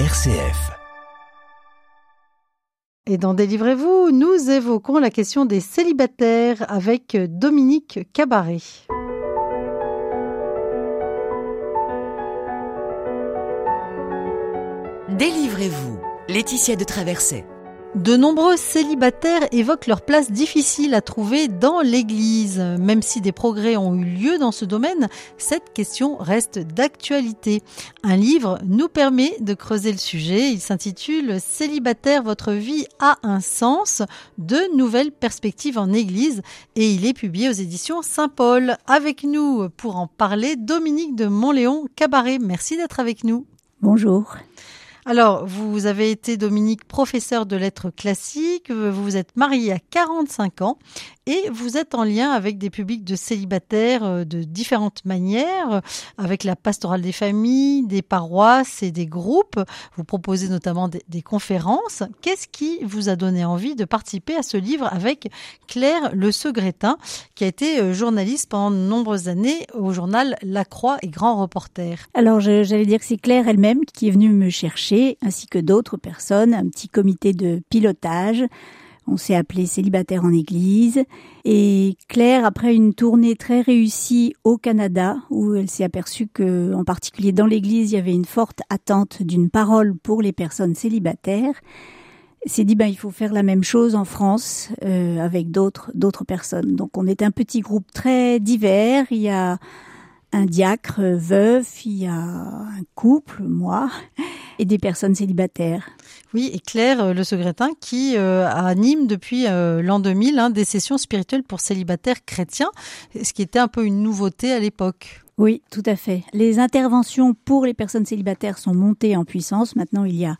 RCF. Et dans Délivrez-vous, nous évoquons la question des célibataires avec Dominique Cabaret. Délivrez-vous, Laetitia de Traversée. De nombreux célibataires évoquent leur place difficile à trouver dans l'Église. Même si des progrès ont eu lieu dans ce domaine, cette question reste d'actualité. Un livre nous permet de creuser le sujet. Il s'intitule Célibataire, votre vie a un sens de nouvelles perspectives en Église et il est publié aux éditions Saint-Paul. Avec nous pour en parler, Dominique de Montléon Cabaret. Merci d'être avec nous. Bonjour. Alors, vous avez été, Dominique, professeur de lettres classiques, vous vous êtes marié à 45 ans et vous êtes en lien avec des publics de célibataires euh, de différentes manières, avec la pastorale des familles, des paroisses et des groupes. Vous proposez notamment des, conférences. Qu'est-ce qui vous a donné envie de participer à ce livre avec Claire Le Segretin, qui a été euh, journaliste pendant de nombreuses années au journal La Croix et Grand Reporter? Alors, j'allais dire que c'est Claire elle-même qui est venue me chercher ainsi que d'autres personnes, un petit comité de pilotage. On s'est appelé célibataire en église. Et Claire, après une tournée très réussie au Canada, où elle s'est aperçue que, en particulier dans l'église, il y avait une forte attente d'une parole pour les personnes célibataires, s'est dit ben il faut faire la même chose en France euh, avec d'autres d'autres personnes. Donc on est un petit groupe très divers. Il y a un diacre veuf, il y a un couple, moi, et des personnes célibataires. Oui, et Claire euh, Le Secrétin qui euh, anime depuis euh, l'an 2000 hein, des sessions spirituelles pour célibataires chrétiens, ce qui était un peu une nouveauté à l'époque. Oui, tout à fait. Les interventions pour les personnes célibataires sont montées en puissance. Maintenant, il y a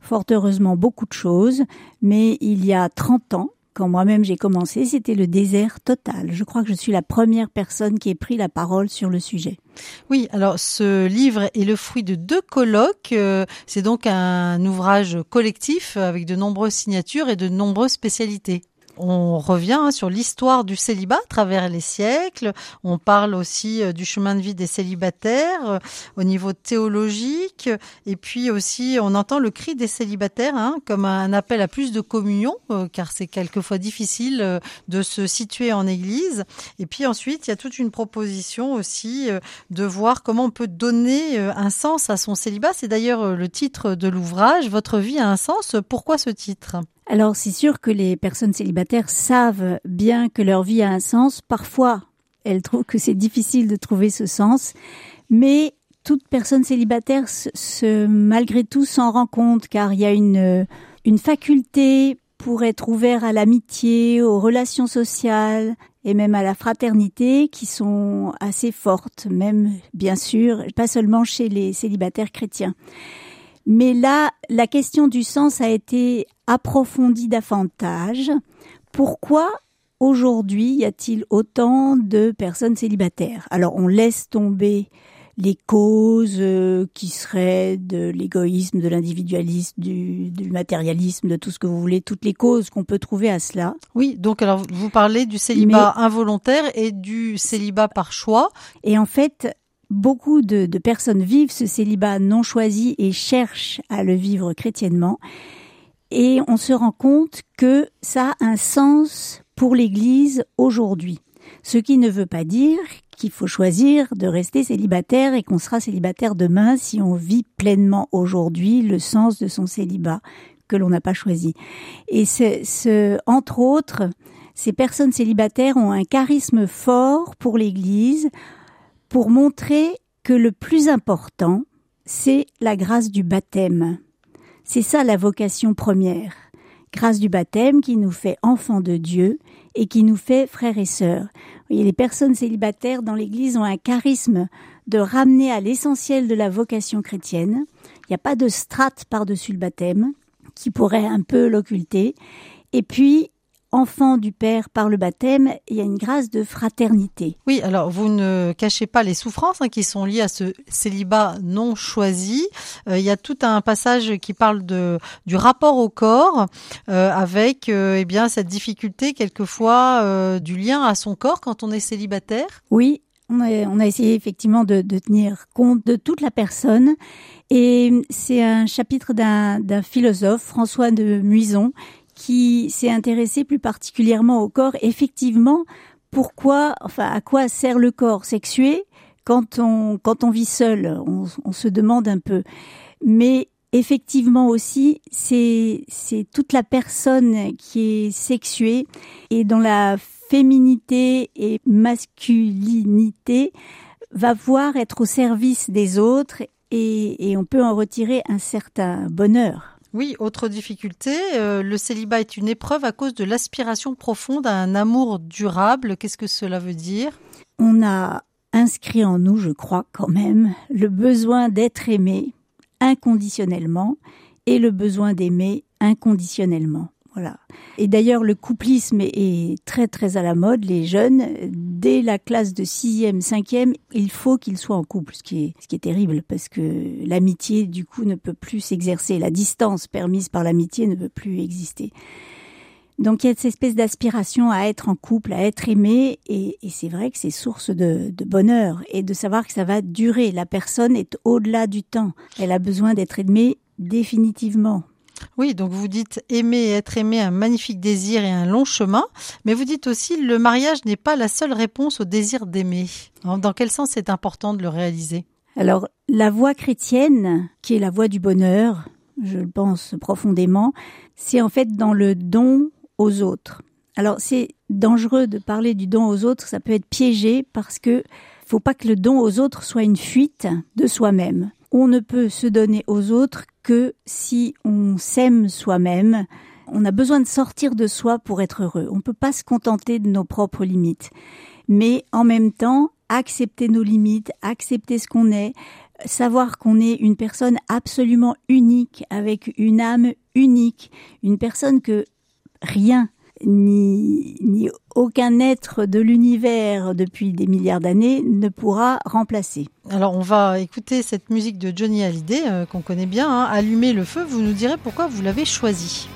fort heureusement beaucoup de choses, mais il y a 30 ans, quand moi-même j'ai commencé, c'était le désert total. Je crois que je suis la première personne qui ait pris la parole sur le sujet. Oui, alors ce livre est le fruit de deux colloques. Euh, c'est donc un ouvrage collectif avec de nombreuses signatures et de nombreuses spécialités. On revient hein, sur l'histoire du célibat à travers les siècles. On parle aussi euh, du chemin de vie des célibataires euh, au niveau théologique. Et puis aussi, on entend le cri des célibataires hein, comme un appel à plus de communion, euh, car c'est quelquefois difficile de se situer en église. Et puis ensuite, il y a toute une proposition aussi de voir comment on peut donner un sens à son célibat. C'est d'ailleurs le titre de l'ouvrage. Votre vie a un sens. Pourquoi ce titre? Alors c'est sûr que les personnes célibataires savent bien que leur vie a un sens. Parfois, elles trouvent que c'est difficile de trouver ce sens, mais toute personne célibataire, se, malgré tout, s'en rend compte car il y a une, une faculté pour être ouvert à l'amitié, aux relations sociales et même à la fraternité qui sont assez fortes, même bien sûr, pas seulement chez les célibataires chrétiens. Mais là, la question du sens a été approfondie davantage. Pourquoi aujourd'hui y a-t-il autant de personnes célibataires? Alors on laisse tomber les causes euh, qui seraient de l'égoïsme, de l'individualisme, du, du, matérialisme, de tout ce que vous voulez, toutes les causes qu'on peut trouver à cela. Oui, donc alors vous parlez du célibat involontaire et du célibat par choix. Et en fait, beaucoup de, personnes vivent ce célibat non choisi et cherchent à le vivre chrétiennement. Et on se rend compte que ça a un sens pour l'Église aujourd'hui. Ce qui ne veut pas dire qu'il faut choisir de rester célibataire et qu'on sera célibataire demain si on vit pleinement aujourd'hui le sens de son célibat que l'on n'a pas choisi. Et ce, entre autres, ces personnes célibataires ont un charisme fort pour l'Église pour montrer que le plus important, c'est la grâce du baptême. C'est ça la vocation première. Grâce du baptême qui nous fait enfants de Dieu et qui nous fait frères et sœurs. les personnes célibataires dans l'Église ont un charisme de ramener à l'essentiel de la vocation chrétienne. Il n'y a pas de strate par-dessus le baptême qui pourrait un peu l'occulter. Et puis, enfant du Père par le baptême, il y a une grâce de fraternité. Oui, alors vous ne cachez pas les souffrances hein, qui sont liées à ce célibat non choisi. Euh, il y a tout un passage qui parle de du rapport au corps euh, avec euh, eh bien cette difficulté quelquefois du lien à son corps quand on est célibataire. Oui, On a, on a essayé effectivement de, de, tenir compte de toute la personne et c'est un chapitre d'un philosophe, François de Muison, qui s'est intéressé plus particulièrement au corps. Effectivement, pourquoi, enfin, à quoi sert le corps sexué quand on, quand on vit seul? On, on se demande un peu. Mais effectivement aussi, c'est, c'est toute la personne qui est sexuée et dont la féminité et masculinité va voir être au service des autres et, et on peut en retirer un certain bonheur. Oui, autre difficulté, euh, le célibat est une épreuve à cause de l'aspiration profonde à un amour durable. Qu'est-ce que cela veut dire? On a inscrit en nous, je crois quand même, le besoin d'être aimé inconditionnellement et le besoin d'aimer inconditionnellement. Voilà. Et d'ailleurs, le couplisme est très très à la mode. Les jeunes, dès la classe de sixième, cinquième, il faut qu'ils soient en couple, ce qui est terrible parce que l'amitié du coup ne peut plus s'exercer. La distance permise par l'amitié ne peut plus exister. Donc il y a cette espèce d'aspiration à être en couple, à être aimé, et, et c'est vrai que c'est source de, de, bonheur et de savoir que ça va durer. La personne est au-delà du temps. Elle a besoin d'être aimée définitivement. Oui, donc vous dites aimer et être aimé, un magnifique désir et un long chemin, mais vous dites aussi le mariage n'est pas la seule réponse au désir d'aimer. Dans quel sens c'est important de le réaliser? Alors, la voie chrétienne, qui est la voie du bonheur, je le pense profondément, c'est en fait dans le don aux autres. Alors, c'est dangereux de parler du don aux autres, ça peut être piégé parce que faut pas que le don aux autres soit une fuite de soi-même. On ne peut se donner aux autres que si on s'aime soi-même. On a besoin de sortir de soi pour être heureux. On ne peut pas se contenter de nos propres limites. Mais en même temps, accepter nos limites, accepter ce qu'on est, savoir qu'on est une personne absolument unique, avec une âme unique, une personne que rien ni, aucun être de l'univers depuis des milliards d'années ne pourra remplacer. Alors on va écouter cette musique de Johnny Hallyday euh, qu'on connaît bien, hein. Allumer le feu, vous nous direz pourquoi vous l'avez choisi.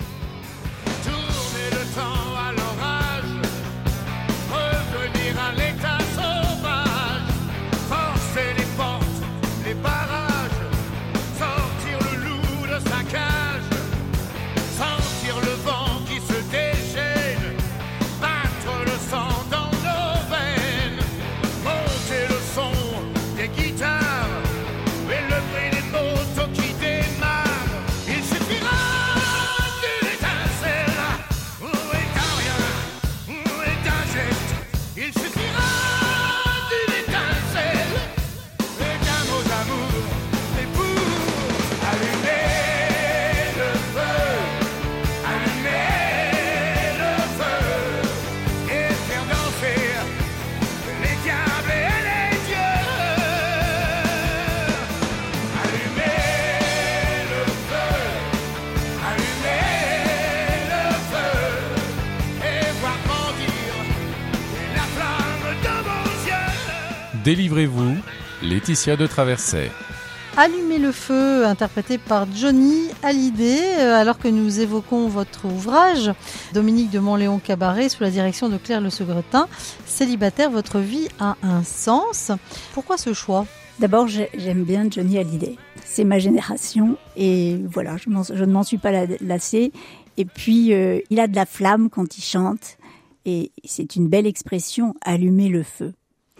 Délivrez-vous, Laetitia de Traverset. Allumer le feu, interprété par Johnny Hallyday, euh, alors que nous évoquons votre ouvrage, Dominique de Montléon Cabaret, sous la direction de Claire Le Segretin. Célibataire, votre vie a un sens. Pourquoi ce choix? D'abord, j'aime bien Johnny Hallyday. C'est ma génération et voilà, je, je ne m'en suis pas lassée. Et puis, euh, il a de la flamme quand il chante et c'est une belle expression, allumer le feu.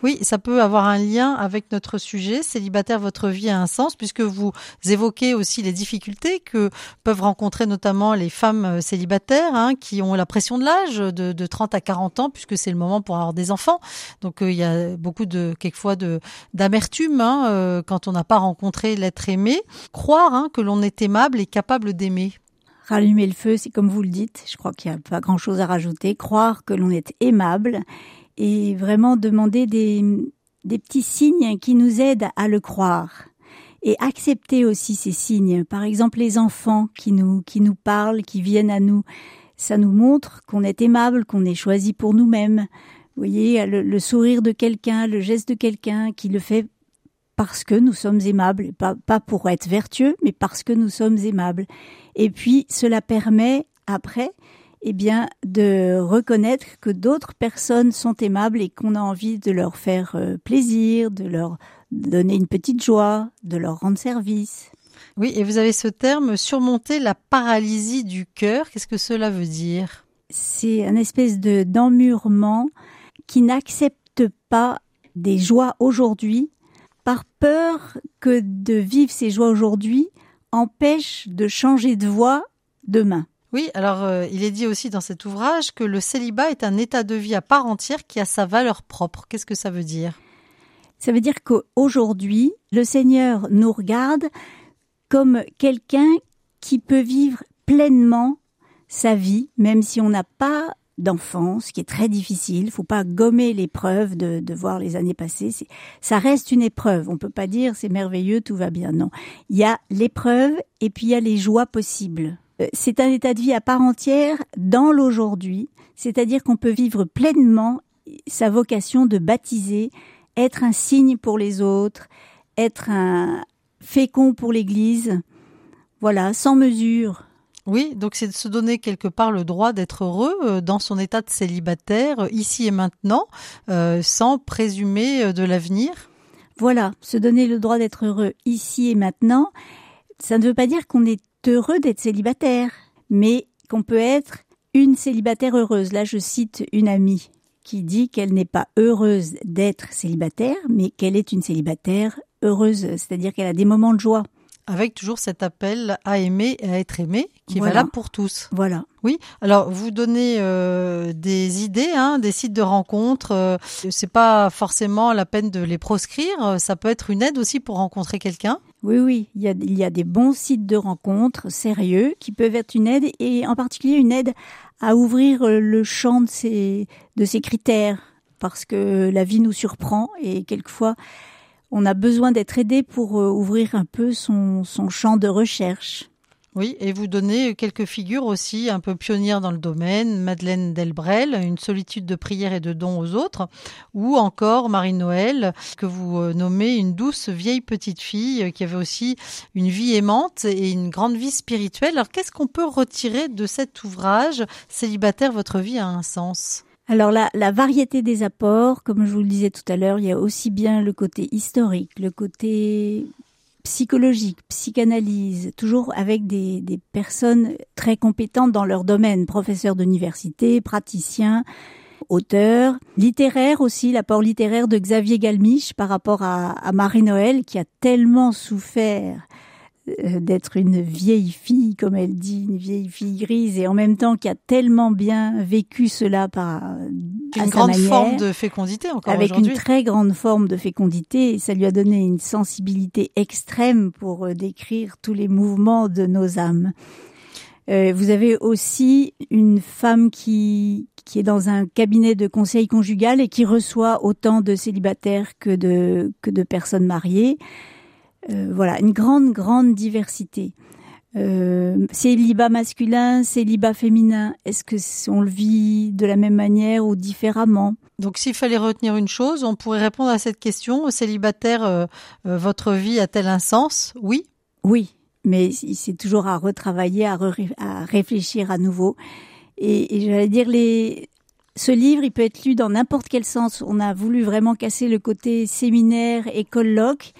Oui, ça peut avoir un lien avec notre sujet. Célibataire, votre vie a un sens puisque vous évoquez aussi les difficultés que peuvent rencontrer notamment les femmes euh, célibataires hein, qui ont la pression de l'âge de, de, 30 à 40 ans puisque c'est le moment pour avoir des enfants. Donc euh, il y a beaucoup de quelquefois de d'amertume hein, euh, quand on n'a pas rencontré l'être aimé. Croire hein, que l'on est aimable et capable d'aimer. Rallumer le feu, c'est comme vous le dites. Je crois qu'il n'y a pas grand-chose à rajouter. Croire que l'on est aimable et vraiment demander des, des petits signes qui nous aident à le croire et accepter aussi ces signes. Par exemple, les enfants qui nous, qui nous parlent, qui viennent à nous. Ça nous montre qu'on est aimable, qu'on est choisi pour nous-mêmes. Vous voyez, le, sourire de quelqu'un, le geste de quelqu'un qui le fait parce que nous sommes aimables, pas, pas pour être vertueux, mais parce que nous sommes aimables. Et puis, cela permet, après, eh bien, de reconnaître que d'autres personnes sont aimables et qu'on a envie de leur faire euh, plaisir, de leur donner une petite joie, de leur rendre service. Oui, et vous avez ce terme surmonter la paralysie du cœur. Qu'est-ce que cela veut dire? C'est un espèce de d'emmurement qui n'accepte pas des joies aujourd'hui par peur que de vivre ces joies aujourd'hui empêche de changer de voie demain. Oui, alors euh, il est dit aussi dans cet ouvrage que le célibat est un état de vie à part entière qui a sa valeur propre. Qu'est-ce que ça veut dire? Ça veut dire qu'aujourd'hui, le Seigneur nous regarde comme quelqu'un qui peut vivre pleinement sa vie, même si on n'a pas d'enfant, ce qui est très difficile. Il faut pas gommer l'épreuve de, de voir les années passées. Ça reste une épreuve. On peut pas dire c'est merveilleux, tout va bien. Non, il y a l'épreuve et puis il y a les joies possibles. Euh, c'est un état de vie à part entière dans l'aujourd'hui, c'est-à-dire qu'on peut vivre pleinement sa vocation de baptiser, être un signe pour les autres, être un fécond pour l'Église, voilà, sans mesure. Oui, donc c'est de se donner quelque part le droit d'être heureux euh, dans son état de célibataire, euh, ici et maintenant, sans présumer de l'avenir. Voilà, se donner le droit d'être heureux ici et maintenant, ça ne veut pas dire qu'on est heureux d'être célibataire, mais qu'on peut être une célibataire heureuse. Là, je cite une amie qui dit qu'elle n'est pas heureuse d'être célibataire, mais qu'elle est une célibataire heureuse, c'est-à-dire qu'elle a des moments de joie. Avec toujours cet appel à aimer et à être aimé qui est valable pour tous. Voilà. Oui. Alors vous donnez euh, des idées, hein, des sites de rencontres. Euh, c'est pas forcément la peine de les proscrire. Ça peut être une aide aussi pour rencontrer quelqu'un. Oui, oui, il y, a, il y a des bons sites de rencontres sérieux qui peuvent être une aide et en particulier une aide à ouvrir le champ de ces, de ces critères parce que la vie nous surprend et quelquefois on a besoin d'être aidé pour euh, ouvrir un peu son, son champ de recherche. Oui, et vous donnez quelques figures aussi un peu pionnières dans le domaine, Madeleine Delbrel, Une solitude de prière et de dons aux autres, ou encore Marie-Noël, que vous euh, nommez une douce vieille petite fille euh, qui avait aussi une vie aimante et une grande vie spirituelle. Alors qu'est-ce qu'on peut retirer de cet ouvrage Célibataire, votre vie a un sens? Alors la, la, variété des apports, comme je vous le disais tout à l'heure, il y a aussi bien le côté historique, le côté psychologique, psychanalyse, toujours avec des, des personnes très compétentes dans leur domaine, professeurs d'université, praticiens, auteurs, littéraires aussi, l'apport littéraire de Xavier Galmiche par rapport à, à Marie-Noël qui a tellement souffert d'être une vieille fille, comme elle dit, une vieille fille grise, et en même temps qui a tellement bien vécu cela par une grande forme de fécondité encore avec une très grande forme de fécondité, et ça lui a donné une sensibilité extrême pour euh, décrire tous les mouvements de nos âmes. Euh, vous avez aussi une femme qui qui est dans un cabinet de conseil conjugal et qui reçoit autant de célibataires que de que de personnes mariées. Euh, voilà, une grande, grande diversité. Euh, célibat masculin, célibat féminin, est-ce que on le vit de la même manière ou différemment? Donc s'il fallait retenir une chose, on pourrait répondre à cette question. Célibataire, euh, euh, votre vie a-t-elle un sens? Oui. Oui, mais c'est toujours à retravailler, à, à, réfléchir à nouveau. Et, et j'allais dire, les, ce livre, il peut être lu dans n'importe quel sens. On a voulu vraiment casser le côté séminaire et colloque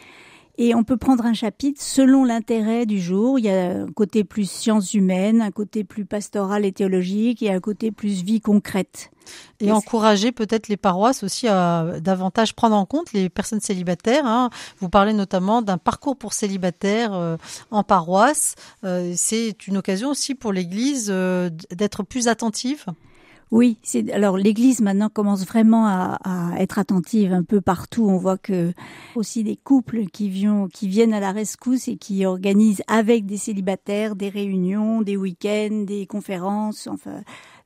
et on peut prendre un chapitre selon l'intérêt du jour. Il y a un côté plus sciences humaines, un côté plus pastoral et théologique et un côté plus vie concrète. Et, encourager peut-être les paroisses aussi à davantage prendre en compte les personnes célibataires. Hein. Vous parlez notamment d'un parcours pour célibataires euh, en paroisse. Euh, c'est une occasion aussi pour l'Église euh, d'être plus attentive. Oui, c'est alors l'Église maintenant commence vraiment à, à, être attentive un peu partout. On voit que aussi des couples qui viennent qui viennent à la rescousse et qui organisent avec des célibataires des réunions, des week-ends, des conférences, enfin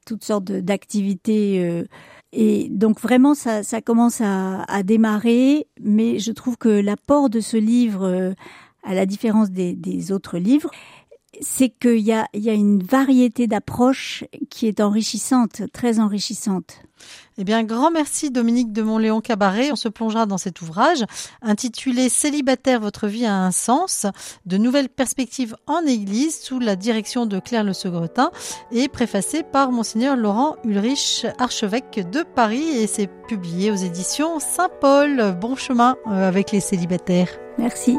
toutes sortes d'activités. Euh, et donc vraiment ça, ça commence à, à, démarrer. Mais je trouve que l'apport de ce livre, euh, à la différence des, des autres livres, c'est qu'il y a, il y a une variété d'approches qui est enrichissante, très enrichissante. Eh bien, grand merci Dominique de Montléon Cabaret. On se plongera dans cet ouvrage intitulé Célibataire, votre vie a un sens, de nouvelles perspectives en Église sous la direction de Claire Le Segretin et préfacé par Monseigneur Laurent Ulrich, archevêque de Paris et c'est publié aux éditions Saint-Paul. Bon chemin euh, avec les célibataires. Merci.